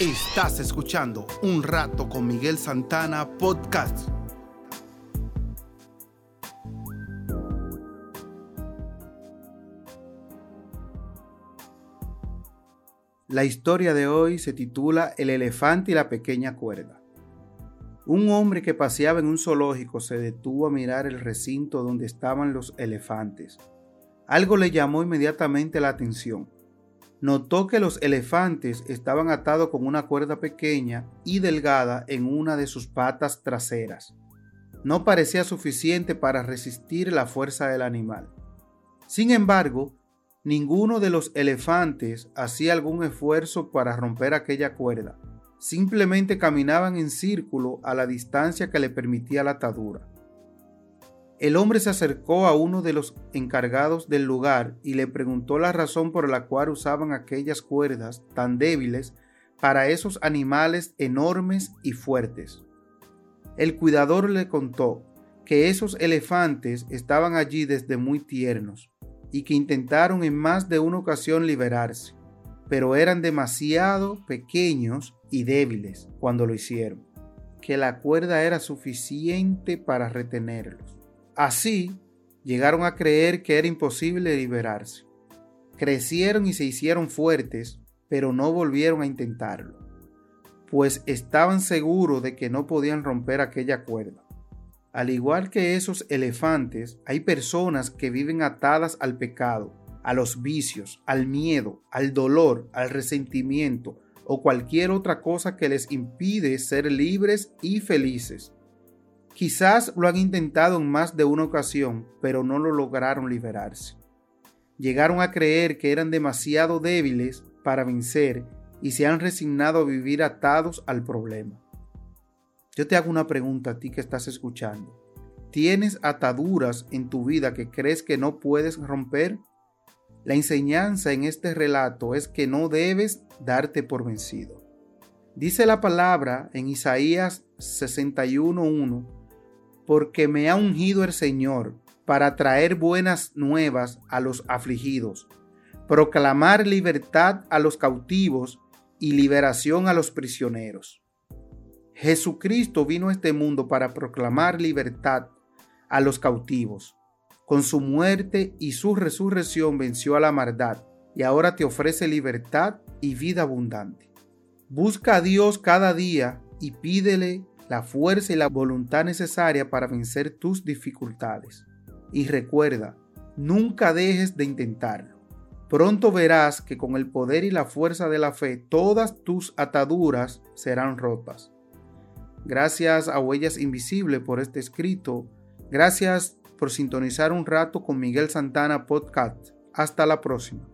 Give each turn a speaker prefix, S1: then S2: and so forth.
S1: Estás escuchando Un Rato con Miguel Santana Podcast. La historia de hoy se titula El elefante y la pequeña cuerda. Un hombre que paseaba en un zoológico se detuvo a mirar el recinto donde estaban los elefantes. Algo le llamó inmediatamente la atención notó que los elefantes estaban atados con una cuerda pequeña y delgada en una de sus patas traseras. No parecía suficiente para resistir la fuerza del animal. Sin embargo, ninguno de los elefantes hacía algún esfuerzo para romper aquella cuerda. Simplemente caminaban en círculo a la distancia que le permitía la atadura. El hombre se acercó a uno de los encargados del lugar y le preguntó la razón por la cual usaban aquellas cuerdas tan débiles para esos animales enormes y fuertes. El cuidador le contó que esos elefantes estaban allí desde muy tiernos y que intentaron en más de una ocasión liberarse, pero eran demasiado pequeños y débiles cuando lo hicieron, que la cuerda era suficiente para retenerlos. Así, llegaron a creer que era imposible liberarse. Crecieron y se hicieron fuertes, pero no volvieron a intentarlo, pues estaban seguros de que no podían romper aquella cuerda. Al igual que esos elefantes, hay personas que viven atadas al pecado, a los vicios, al miedo, al dolor, al resentimiento o cualquier otra cosa que les impide ser libres y felices. Quizás lo han intentado en más de una ocasión, pero no lo lograron liberarse. Llegaron a creer que eran demasiado débiles para vencer y se han resignado a vivir atados al problema. Yo te hago una pregunta a ti que estás escuchando. ¿Tienes ataduras en tu vida que crees que no puedes romper? La enseñanza en este relato es que no debes darte por vencido. Dice la palabra en Isaías 61.1 porque me ha ungido el Señor para traer buenas nuevas a los afligidos, proclamar libertad a los cautivos y liberación a los prisioneros. Jesucristo vino a este mundo para proclamar libertad a los cautivos. Con su muerte y su resurrección venció a la maldad y ahora te ofrece libertad y vida abundante. Busca a Dios cada día y pídele la fuerza y la voluntad necesaria para vencer tus dificultades. Y recuerda, nunca dejes de intentarlo. Pronto verás que con el poder y la fuerza de la fe todas tus ataduras serán rotas. Gracias a Huellas Invisibles por este escrito. Gracias por sintonizar un rato con Miguel Santana Podcast. Hasta la próxima.